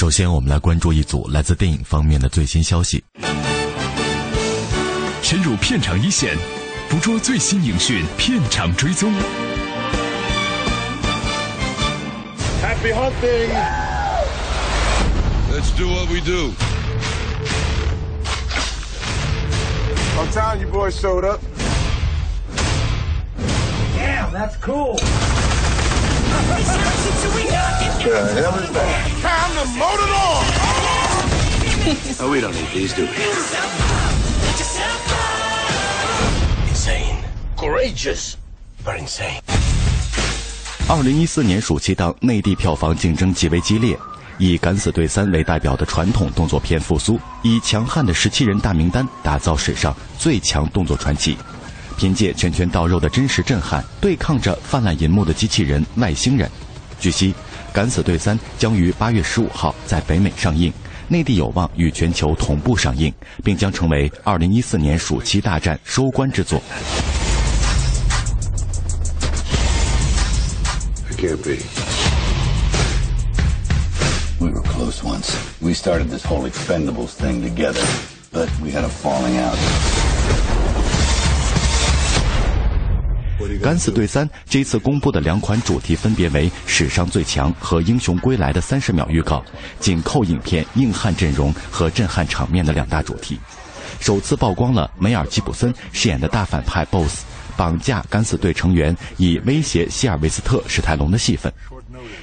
首先，我们来关注一组来自电影方面的最新消息。深入片场一线，捕捉最新影讯，片场追踪。Happy hunting! Let's do what we do. I'm telling you boys showed up. Damn, that's cool. we don't need these to be insanecourageousfor insane. 二零一四年暑期档内地票房竞争极为激烈以敢死队三为代表的传统动作片复苏以强悍的十七人大名单打造史上最强动作传奇。凭借拳拳到肉的真实震撼，对抗着泛滥银幕的机器人外星人。据悉，《敢死队三》将于八月十五号在北美上映，内地有望与全球同步上映，并将成为二零一四年暑期大战收官之作。《敢死队三》这次公布的两款主题分别为《史上最强》和《英雄归来》的三十秒预告，紧扣影片硬汉阵容和震撼场面的两大主题。首次曝光了梅尔吉普森饰演的大反派 BOSS 绑架敢死队成员以威胁希尔维斯特·史泰龙的戏份。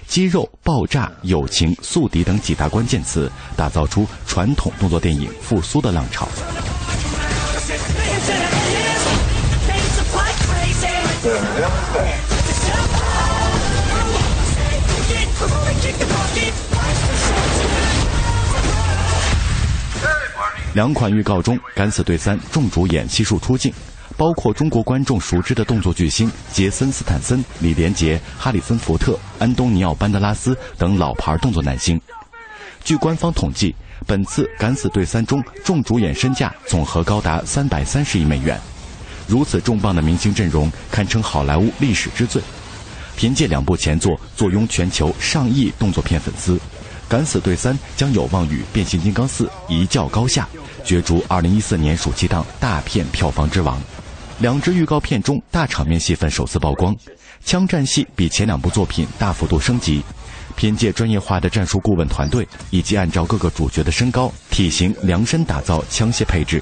肌肉、爆炸、友情、宿敌等几大关键词，打造出传统动作电影复苏的浪潮。两款预告中，《敢死队三》众主演悉数出镜，包括中国观众熟知的动作巨星杰森·斯坦森、李连杰、哈里森·福特、安东尼奥·班德拉斯等老牌动作男星。据官方统计，本次《敢死队三》中众主演身价总和高达三百三十亿美元。如此重磅的明星阵容，堪称好莱坞历史之最。凭借两部前作坐拥全球上亿动作片粉丝，《敢死队三》将有望与《变形金刚四》一较高下，角逐2014年暑期档大片票房之王。两支预告片中大场面戏份首次曝光，枪战戏比前两部作品大幅度升级。凭借专业化的战术顾问团队，以及按照各个主角的身高、体型量身打造枪械配置，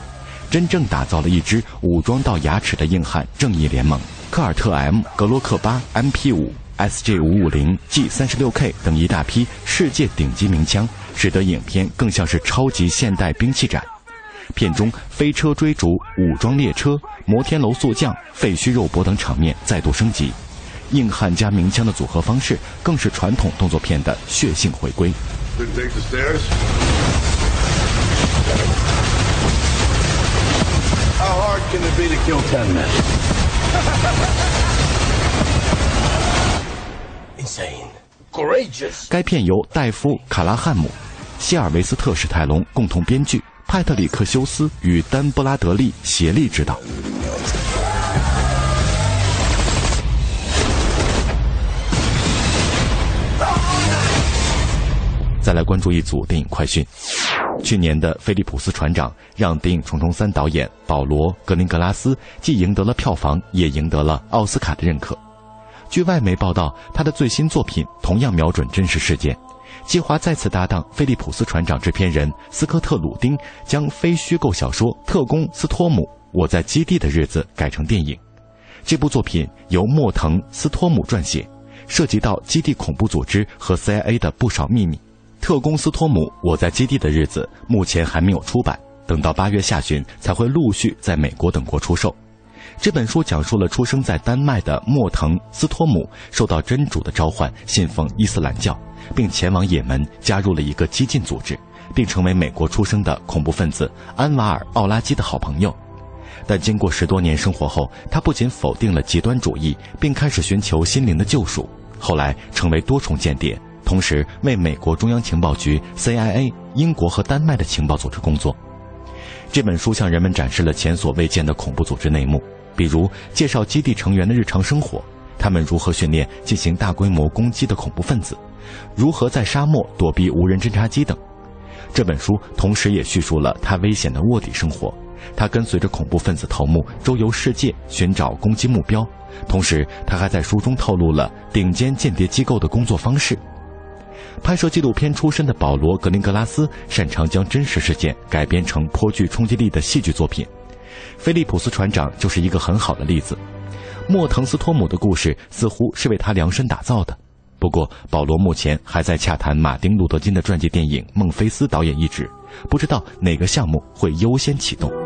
真正打造了一支武装到牙齿的硬汉正义联盟。科尔特 M、格洛克八、MP 五、SG 五五零、G 三十六 K 等一大批世界顶级名枪，使得影片更像是超级现代兵器展。片中飞车追逐、武装列车、摩天楼速降、废墟肉搏等场面再度升级，硬汉加名枪的组合方式更是传统动作片的血性回归。该片由戴夫·卡拉汉姆、希尔维斯特·史泰龙共同编剧，派特里克·休斯与丹·布拉德利协力执导。再来关注一组电影快讯。去年的《菲利普斯船长》让电影《重重三》导演保罗·格林格拉斯既赢得了票房，也赢得了奥斯卡的认可。据外媒报道，他的最新作品同样瞄准真实事件，计划再次搭档《菲利普斯船长》制片人斯科特·鲁丁，将非虚构小说《特工斯托姆：我在基地的日子》改成电影。这部作品由莫腾·斯托姆撰写，涉及到基地恐怖组织和 CIA 的不少秘密。特工斯托姆：我在基地的日子目前还没有出版，等到八月下旬才会陆续在美国等国出售。这本书讲述了出生在丹麦的莫腾·斯托姆受到真主的召唤，信奉伊斯兰教，并前往也门加入了一个激进组织，并成为美国出生的恐怖分子安瓦尔·奥拉基的好朋友。但经过十多年生活后，他不仅否定了极端主义，并开始寻求心灵的救赎。后来成为多重间谍，同时为美国中央情报局 （CIA）、英国和丹麦的情报组织工作。这本书向人们展示了前所未见的恐怖组织内幕，比如介绍基地成员的日常生活，他们如何训练进行大规模攻击的恐怖分子，如何在沙漠躲避无人侦察机等。这本书同时也叙述了他危险的卧底生活。他跟随着恐怖分子头目周游世界寻找攻击目标，同时他还在书中透露了顶尖间谍机构的工作方式。拍摄纪录片出身的保罗·格林格拉斯擅长将真实事件改编成颇具冲击力的戏剧作品，菲利普斯船长就是一个很好的例子。莫腾斯托姆的故事似乎是为他量身打造的。不过，保罗目前还在洽谈马丁·路德·金的传记电影《孟菲斯》导演一职，不知道哪个项目会优先启动。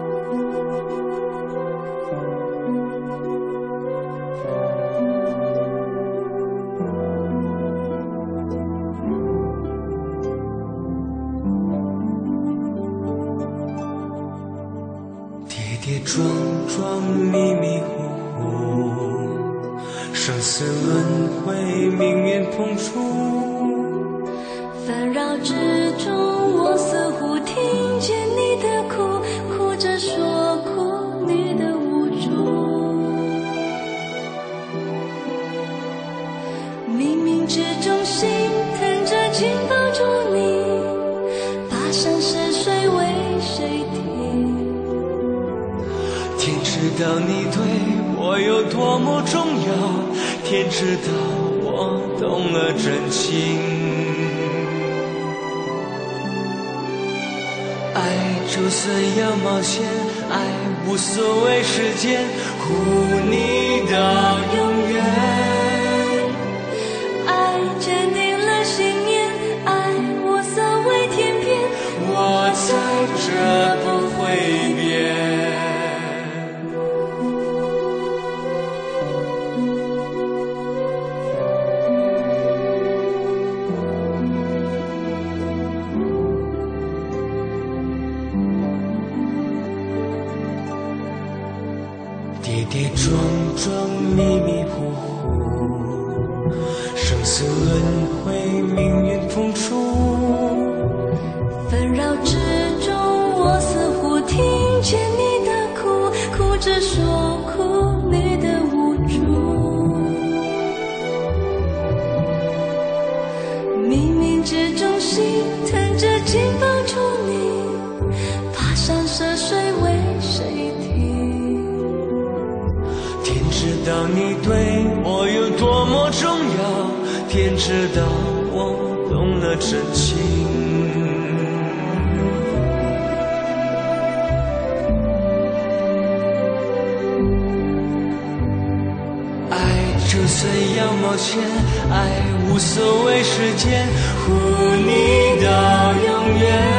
桩桩迷迷糊糊，生死轮回，命运碰触，纷扰之天知道我动了真情。爱就算要冒险，爱无所谓时间，护你到永远。扰之中，我似乎听见你的哭，哭着说哭你的无助。冥冥之中，心疼着紧抱住你，跋山涉水为谁听？知道你对我有多么重要，天知道我懂了真情。抱歉，爱无所谓时间，护你到永远。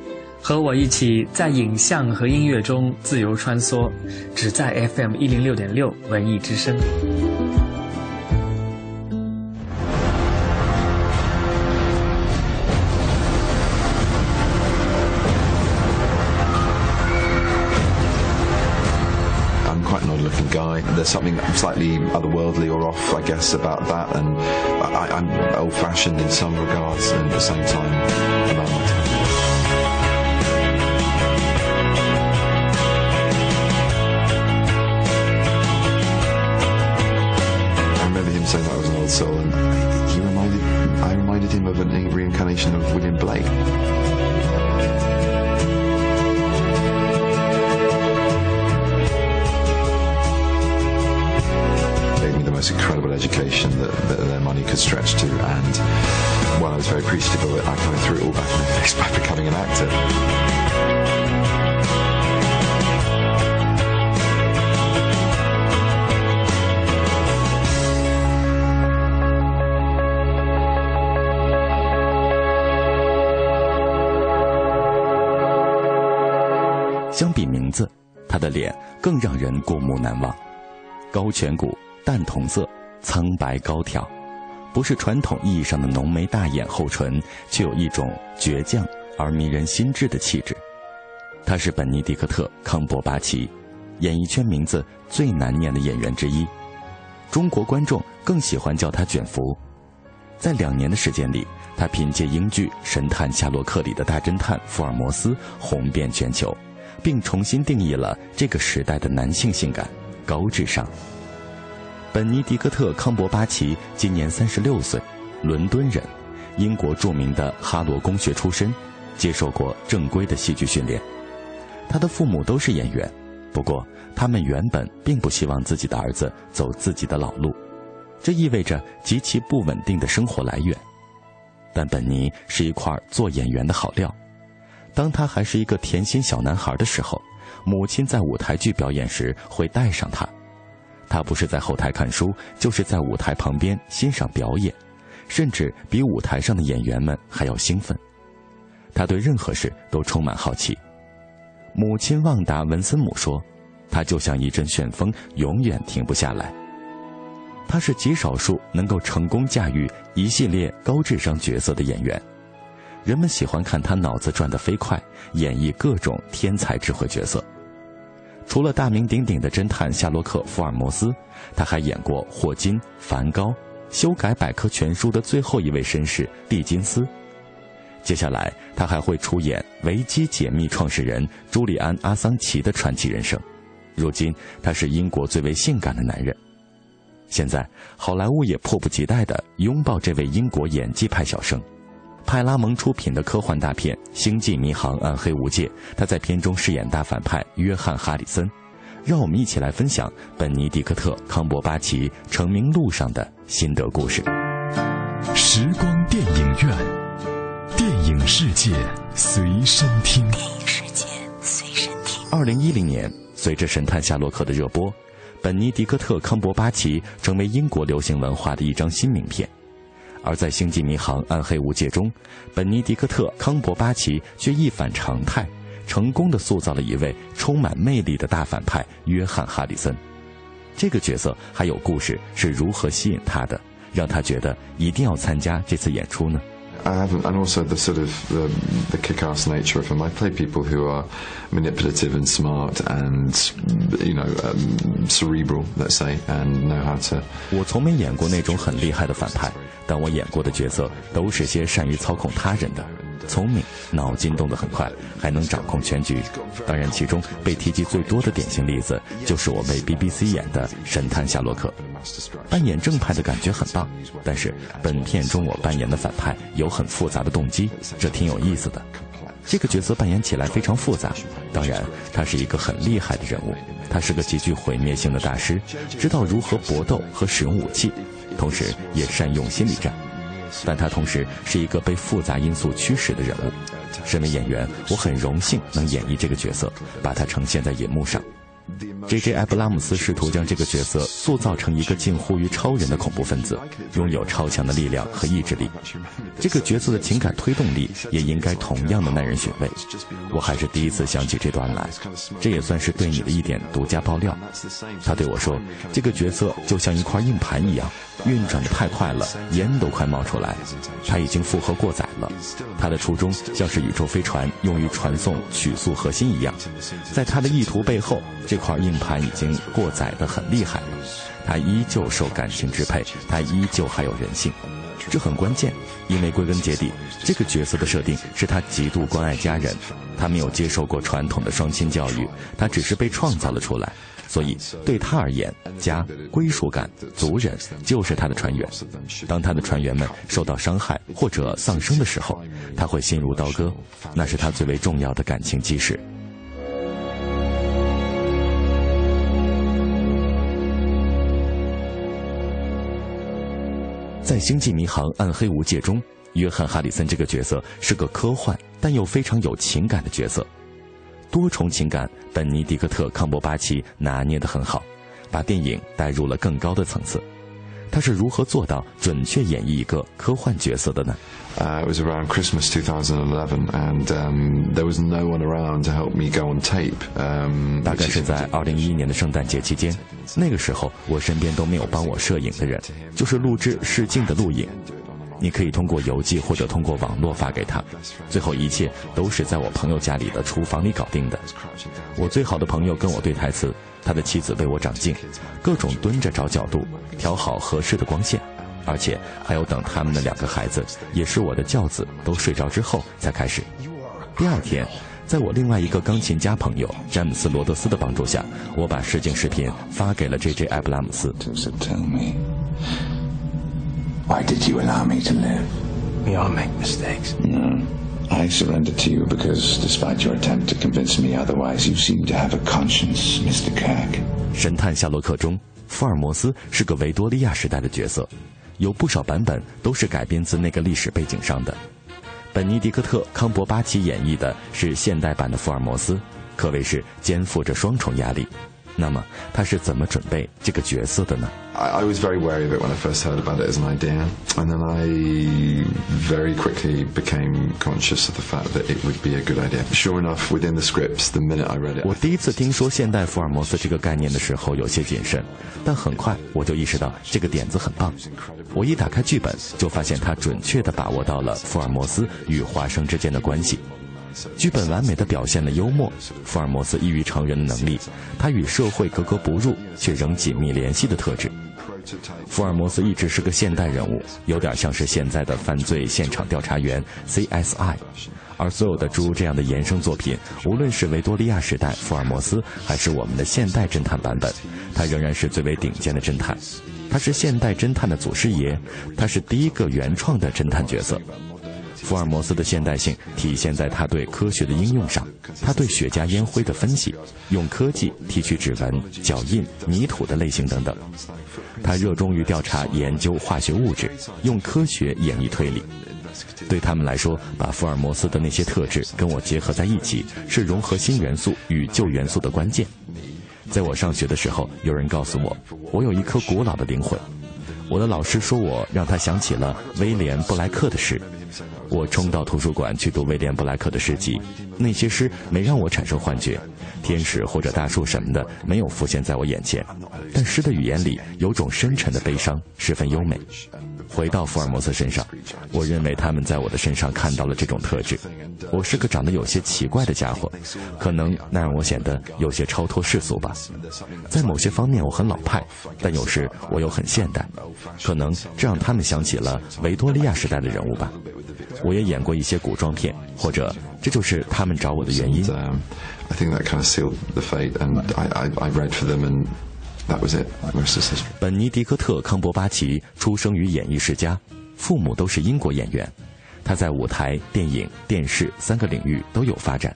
和我一起在影像和音乐中自由穿梭，只在 FM 一零六点六文艺之声。there's something slightly otherworldly or off, I guess, about that. And I'm old-fashioned in some regards, and at the same time, of a reincarnation of William Blake. Gave me the most incredible education that, that, their money could stretch to. And while I was very appreciative of it, I kind of threw it all back in their face by becoming an actor. 他的脸更让人过目难忘，高颧骨。淡铜色，苍白高挑，不是传统意义上的浓眉大眼厚唇，却有一种倔强而迷人心智的气质。他是本尼迪克特·康伯巴奇，演艺圈名字最难念的演员之一。中国观众更喜欢叫他卷福。在两年的时间里，他凭借英剧《神探夏洛克》里的大侦探福尔摩斯红遍全球，并重新定义了这个时代的男性性感、高智商。本尼迪克特·康伯巴奇今年三十六岁，伦敦人，英国著名的哈罗公学出身，接受过正规的戏剧训练。他的父母都是演员，不过他们原本并不希望自己的儿子走自己的老路，这意味着极其不稳定的生活来源。但本尼是一块做演员的好料。当他还是一个甜心小男孩的时候，母亲在舞台剧表演时会带上他。他不是在后台看书，就是在舞台旁边欣赏表演，甚至比舞台上的演员们还要兴奋。他对任何事都充满好奇。母亲旺达·文森姆说：“他就像一阵旋风，永远停不下来。”他是极少数能够成功驾驭一系列高智商角色的演员。人们喜欢看他脑子转得飞快，演绎各种天才智慧角色。除了大名鼎鼎的侦探夏洛克·福尔摩斯，他还演过霍金、梵高、修改百科全书的最后一位绅士蒂金斯。接下来，他还会出演维基解密创始人朱利安·阿桑奇的传奇人生。如今，他是英国最为性感的男人。现在，好莱坞也迫不及待地拥抱这位英国演技派小生。派拉蒙出品的科幻大片《星际迷航：暗黑无界》，他在片中饰演大反派约翰·哈里森。让我们一起来分享本尼迪克特·康伯巴奇成名路上的心得故事。时光电影院，电影世界随身听。电影世界随身听。二零一零年，随着《神探夏洛克》的热播，本尼迪克特·康伯巴奇成为英国流行文化的一张新名片。而在《星际迷航：暗黑无界》中，本尼迪克特·康伯巴奇却一反常态，成功的塑造了一位充满魅力的大反派约翰·哈里森。这个角色还有故事是如何吸引他的，让他觉得一定要参加这次演出呢 ？I haven't, and also the sort of the, the kick-ass nature of him. I play people who are manipulative and smart and you know um, cerebral, let's say, and know how to. 我从没演过那种很厉害的反派，但我演过的角色都是些善于操控他人的。 聪明，脑筋动得很快，还能掌控全局。当然，其中被提及最多的典型例子，就是我为 BBC 演的《神探夏洛克》。扮演正派的感觉很棒，但是本片中我扮演的反派有很复杂的动机，这挺有意思的。这个角色扮演起来非常复杂。当然，他是一个很厉害的人物，他是个极具毁灭性的大师，知道如何搏斗和使用武器，同时也善用心理战。但他同时是一个被复杂因素驱使的人物。身为演员，我很荣幸能演绎这个角色，把它呈现在银幕上。J.J. 艾布拉姆斯试图将这个角色塑造成一个近乎于超人的恐怖分子，拥有超强的力量和意志力。这个角色的情感推动力也应该同样的耐人寻味。我还是第一次想起这段来，这也算是对你的一点独家爆料。他对我说：“这个角色就像一块硬盘一样，运转的太快了，烟都快冒出来。他已经负荷过载了。他的初衷像是宇宙飞船用于传送曲速核心一样，在他的意图背后。”这块硬盘已经过载的很厉害，他依旧受感情支配，他依旧还有人性，这很关键，因为归根结底，这个角色的设定是他极度关爱家人，他没有接受过传统的双亲教育，他只是被创造了出来，所以对他而言，家、归属感、族人就是他的船员。当他的船员们受到伤害或者丧生的时候，他会心如刀割，那是他最为重要的感情基石。在《星际迷航：暗黑无界》中，约翰·哈里森这个角色是个科幻但又非常有情感的角色，多重情感，本尼迪克特·康伯巴奇拿捏得很好，把电影带入了更高的层次。他是如何做到准确演绎一个科幻角色的呢？Uh, it was around Christmas 2011, and um, there was no one around to help me go on tape. Um, 大概是在2011年的圣诞节期间，那个时候我身边都没有帮我摄影的人，就是录制试镜的录影。你可以通过邮寄或者通过网络发给他，最后一切都是在我朋友家里的厨房里搞定的。我最好的朋友跟我对台词，他的妻子为我长镜，各种蹲着找角度，调好合适的光线。而且还有等他们的两个孩子，也是我的教子，都睡着之后才开始。第二天，在我另外一个钢琴家朋友詹姆斯·罗德斯的帮助下，我把试镜视频发给了 J.J. 艾布拉姆斯。Why did you allow me to live? We all make mistakes. No. I surrendered to you because, despite your attempt to convince me otherwise, you seem to have a conscience, Mr. Kirk. 神探夏洛克中，福尔摩斯是个维多利亚时代的角色。有不少版本都是改编自那个历史背景上的。本尼迪克特·康伯巴奇演绎的是现代版的福尔摩斯，可谓是肩负着双重压力。那么他是怎么准备这个角色的呢？I, was very wary of it when I first heard about it as an idea, and then I very quickly became conscious of the fact that it would be a good idea. Sure enough, within the scripts, the minute I read it, 我第一次听说现代福尔摩斯这个概念的时候有些谨慎，但很快我就意识到这个点子很棒。我一打开剧本，就发现他准确地把握到了福尔摩斯与华生之间的关系。剧本完美的表现了幽默、福尔摩斯异于常人的能力，他与社会格格不入却仍紧密联系的特质。福尔摩斯一直是个现代人物，有点像是现在的犯罪现场调查员 CSI。而所有的诸如这样的衍生作品，无论是维多利亚时代福尔摩斯，还是我们的现代侦探版本，他仍然是最为顶尖的侦探。他是现代侦探的祖师爷，他是第一个原创的侦探角色。福尔摩斯的现代性体现在他对科学的应用上，他对雪茄烟灰的分析，用科技提取指纹、脚印、泥土的类型等等。他热衷于调查研究化学物质，用科学演绎推理。对他们来说，把福尔摩斯的那些特质跟我结合在一起，是融合新元素与旧元素的关键。在我上学的时候，有人告诉我，我有一颗古老的灵魂。我的老师说我让他想起了威廉·布莱克的诗。我冲到图书馆去读威廉·布莱克的诗集，那些诗没让我产生幻觉，天使或者大树什么的没有浮现在我眼前，但诗的语言里有种深沉的悲伤，十分优美。回到福尔摩斯身上，我认为他们在我的身上看到了这种特质。我是个长得有些奇怪的家伙，可能那让我显得有些超脱世俗吧。在某些方面我很老派，但有时我又很现代，可能这让他们想起了维多利亚时代的人物吧。我也演过一些古装片，或者这就是他们找我的原因。I think that kind of sealed the fate, and I I I read for them and. That was it. 本尼迪克特·康伯巴奇出生于演艺世家，父母都是英国演员。他在舞台、电影、电视三个领域都有发展。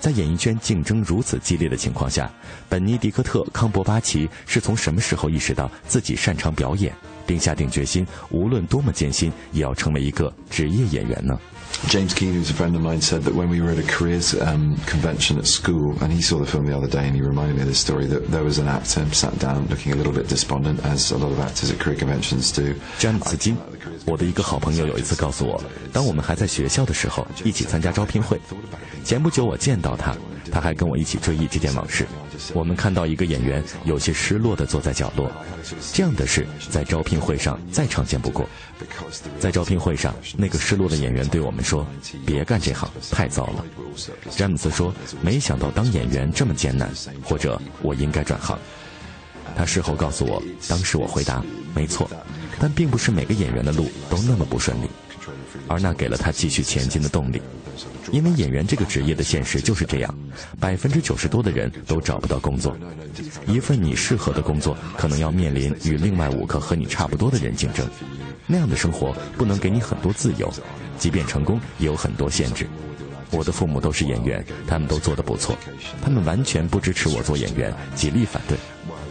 在演艺圈竞争如此激烈的情况下，本尼迪克特·康伯巴奇是从什么时候意识到自己擅长表演，并下定决心，无论多么艰辛，也要成为一个职业演员呢？James Keane, who's a friend of mine, said that when we were at a careers um, convention at school, and he saw the film the other day, and he reminded me of this story that there was an actor sat down looking a little bit despondent, as a lot of actors at career conventions do. 詹姆斯金，我的一个好朋友有一次告诉我，当我们还在学校的时候，一起参加招聘会。前不久我见到他，他还跟我一起追忆这件往事。 我们看到一个演员有些失落地坐在角落，这样的事在招聘会上再常见不过。在招聘会上，那个失落的演员对我们说：“别干这行，太糟了。”詹姆斯说：“没想到当演员这么艰难，或者我应该转行。”他事后告诉我，当时我回答：“没错。”但并不是每个演员的路都那么不顺利，而那给了他继续前进的动力。因为演员这个职业的现实就是这样，百分之九十多的人都找不到工作，一份你适合的工作可能要面临与另外五个和你差不多的人竞争，那样的生活不能给你很多自由，即便成功也有很多限制。我的父母都是演员，他们都做得不错，他们完全不支持我做演员，极力反对。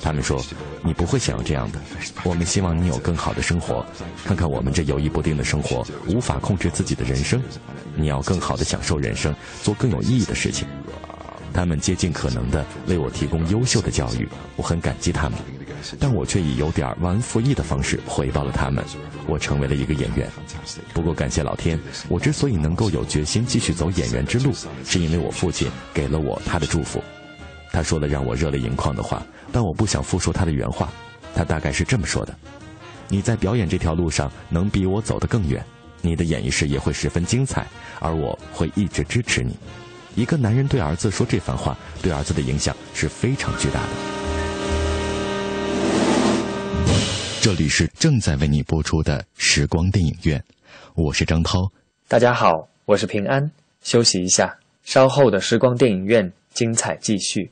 他们说：“你不会想要这样的，我们希望你有更好的生活。看看我们这犹豫不定的生活，无法控制自己的人生。你要更好的享受人生，做更有意义的事情。”他们竭尽可能的为我提供优秀的教育，我很感激他们，但我却以有点忘恩负义的方式回报了他们。我成为了一个演员。不过感谢老天，我之所以能够有决心继续走演员之路，是因为我父亲给了我他的祝福。他说了让我热泪盈眶的话，但我不想复述他的原话。他大概是这么说的：“你在表演这条路上能比我走得更远，你的演艺事业会十分精彩，而我会一直支持你。”一个男人对儿子说这番话，对儿子的影响是非常巨大的。这里是正在为你播出的时光电影院，我是张涛。大家好，我是平安。休息一下，稍后的时光电影院精彩继续。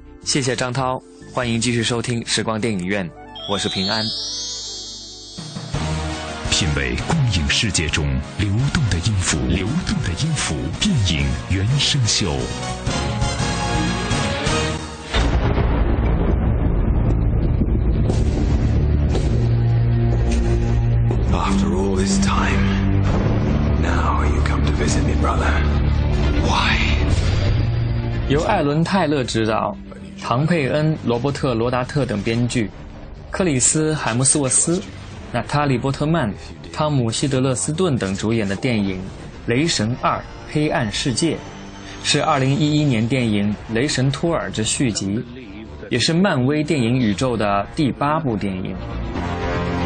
谢谢张涛，欢迎继续收听时光电影院，我是平安。品味光影世界中流动的音符，流动的音符，电影原声秀。After all this time, now you come to visit me, brother. Why? 由艾伦·泰勒执导，唐佩恩、罗伯特·罗达特等编剧，克里斯·海姆斯沃斯、娜塔莉·波特曼、汤姆·希德勒斯顿等主演的电影《雷神二：黑暗世界》，是2011年电影《雷神托尔》之续集，也是漫威电影宇宙的第八部电影。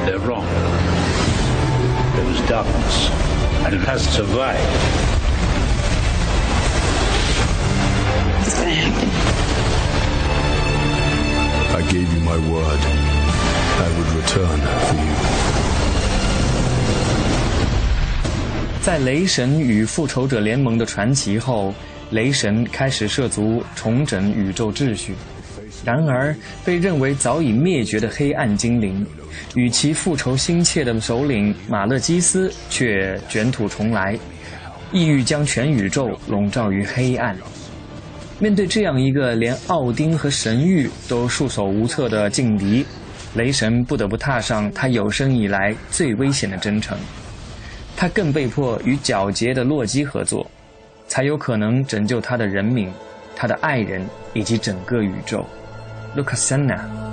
They're wrong. There was darkness, and it has survived. It's gonna happen? Baby my word. I would return for you. 在雷神与复仇者联盟的传奇后，雷神开始涉足重整宇宙秩序。然而，被认为早已灭绝的黑暗精灵，与其复仇心切的首领马勒基斯却卷土重来，意欲将全宇宙笼罩于黑暗。面对这样一个连奥丁和神域都束手无策的劲敌，雷神不得不踏上他有生以来最危险的征程。他更被迫与皎洁的洛基合作，才有可能拯救他的人民、他的爱人以及整个宇宙。Lucasana。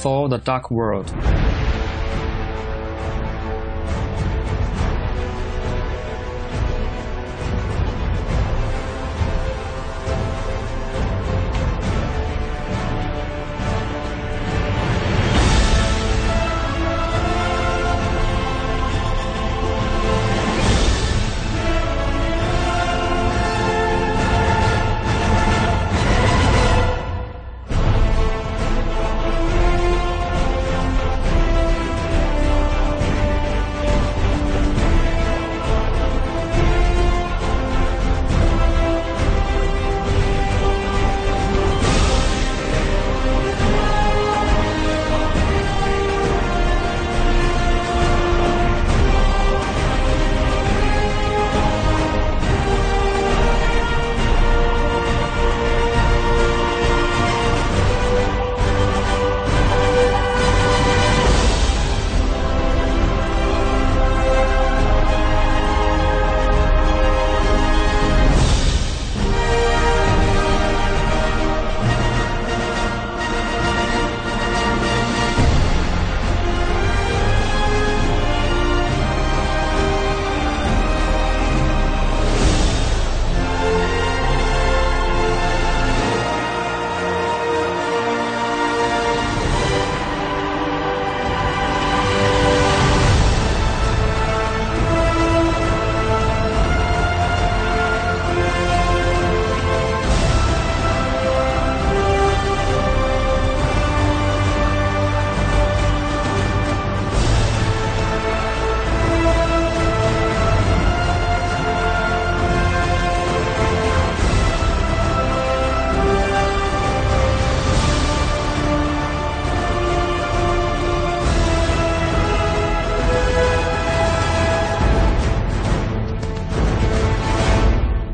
For the Dark World。「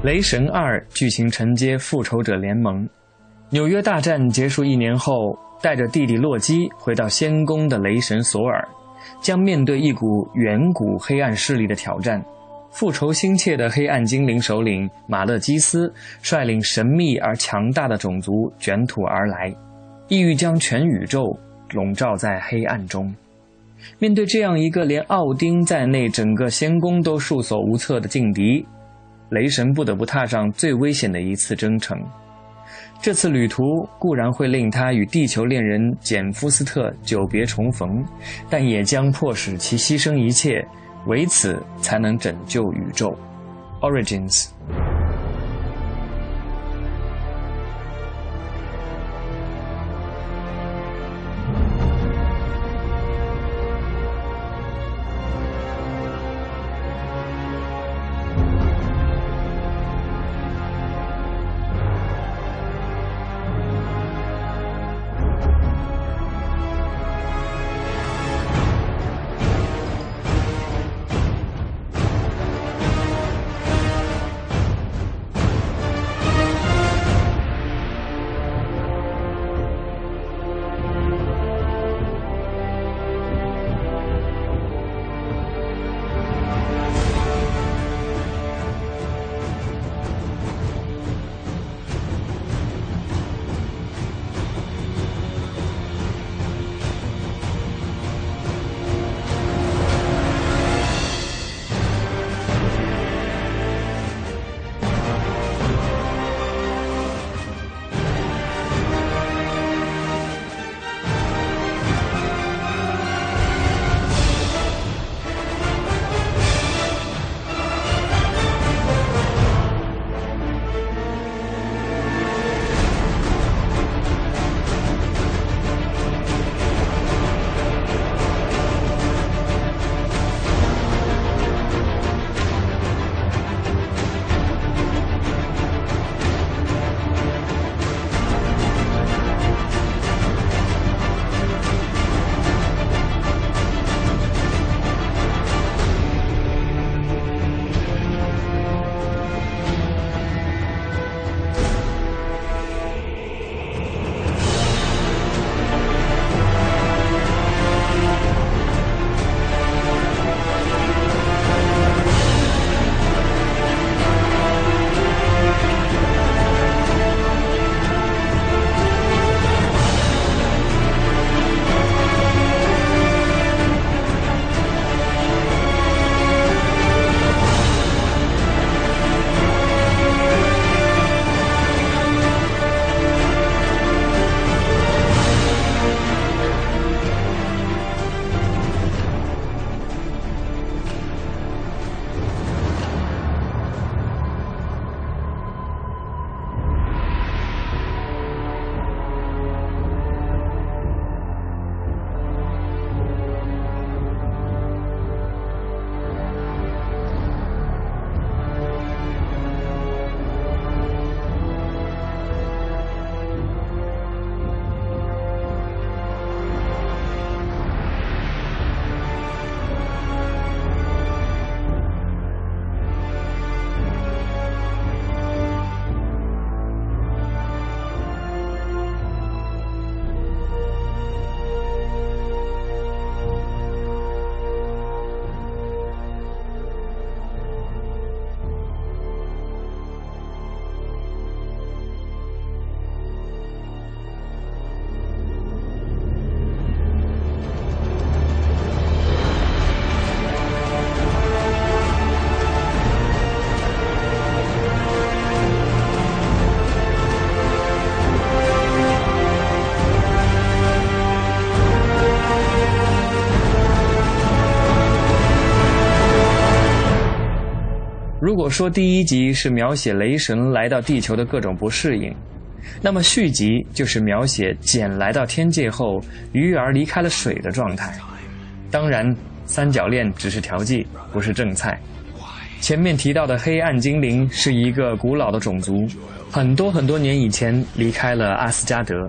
雷神二》剧情承接《复仇者联盟》，纽约大战结束一年后，带着弟弟洛基回到仙宫的雷神索尔，将面对一股远古黑暗势力的挑战。复仇心切的黑暗精灵首领马勒基斯率领神秘而强大的种族卷土而来，意欲将全宇宙笼罩在黑暗中。面对这样一个连奥丁在内整个仙宫都束手无策的劲敌，雷神不得不踏上最危险的一次征程。这次旅途固然会令他与地球恋人简·夫斯特久别重逢，但也将迫使其牺牲一切。唯此，才能拯救宇宙。Origins。如果说第一集是描写雷神来到地球的各种不适应，那么续集就是描写简来到天界后鱼儿离开了水的状态。当然，三角恋只是调剂，不是正菜。前面提到的黑暗精灵是一个古老的种族，很多很多年以前离开了阿斯加德，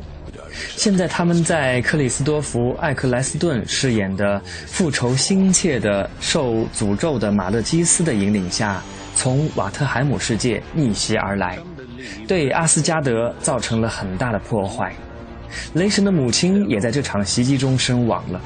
现在他们在克里斯多弗·艾克莱斯顿饰演的复仇心切的受诅咒的马勒基斯的引领下。从瓦特海姆世界逆袭而来，对阿斯加德造成了很大的破坏，雷神的母亲也在这场袭击中身亡了。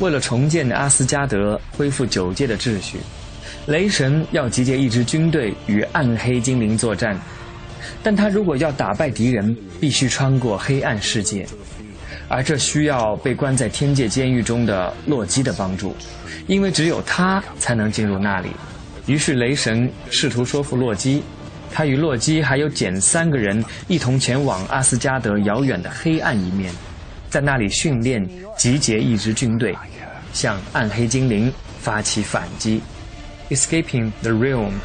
为了重建阿斯加德，恢复九界的秩序。雷神要集结一支军队与暗黑精灵作战。但他如果要打败敌人，必须穿过黑暗世界，而这需要被关在天界监狱中的洛基的帮助，因为只有他才能进入那里。于是雷神试图说服洛基，他与洛基还有简三个人一同前往阿斯加德遥远的黑暗一面，在那里训练，集结一支军队，向暗黑精灵发起反击。Escaping the realm。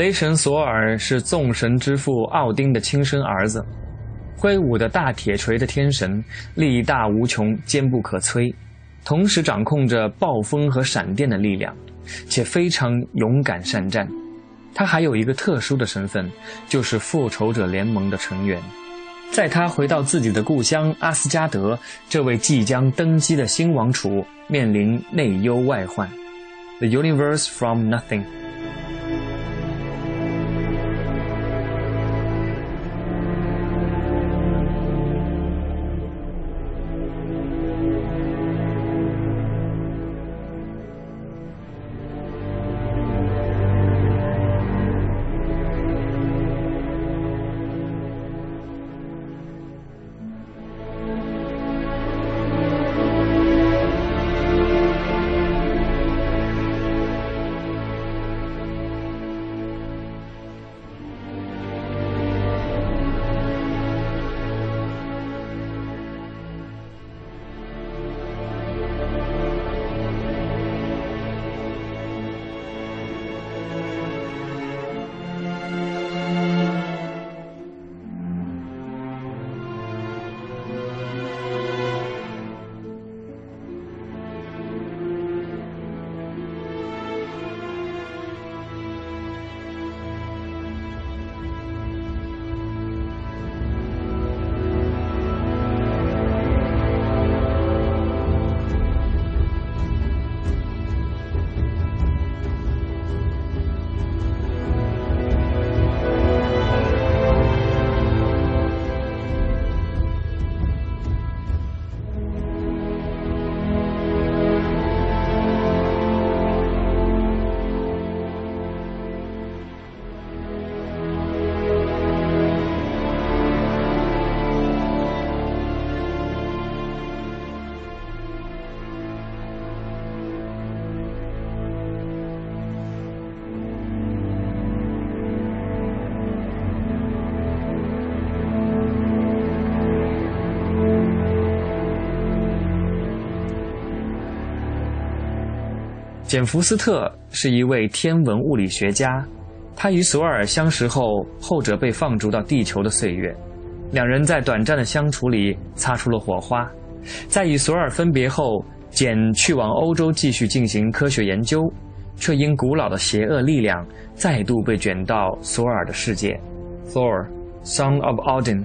雷神索尔是众神之父奥丁的亲生儿子，挥舞的大铁锤的天神，力大无穷，坚不可摧，同时掌控着暴风和闪电的力量，且非常勇敢善战。他还有一个特殊的身份，就是复仇者联盟的成员。在他回到自己的故乡阿斯加德，这位即将登基的新王储面临内忧外患。The universe from nothing。简·福斯特是一位天文物理学家，他与索尔相识后，后者被放逐到地球的岁月，两人在短暂的相处里擦出了火花。在与索尔分别后，简去往欧洲继续进行科学研究，却因古老的邪恶力量再度被卷到索尔的世界。Thor, son of Odin。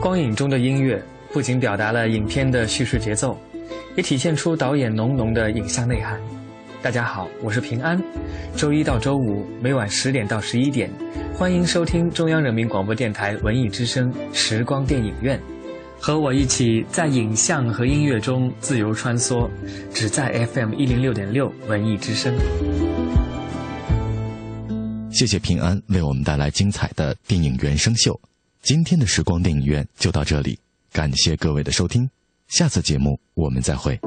光影中的音乐不仅表达了影片的叙事节奏，也体现出导演浓浓的影像内涵。大家好，我是平安。周一到周五每晚十点到十一点，欢迎收听中央人民广播电台文艺之声时光电影院，和我一起在影像和音乐中自由穿梭，只在 FM 一零六点六文艺之声。谢谢平安为我们带来精彩的电影原声秀。今天的时光电影院就到这里，感谢各位的收听，下次节目我们再会。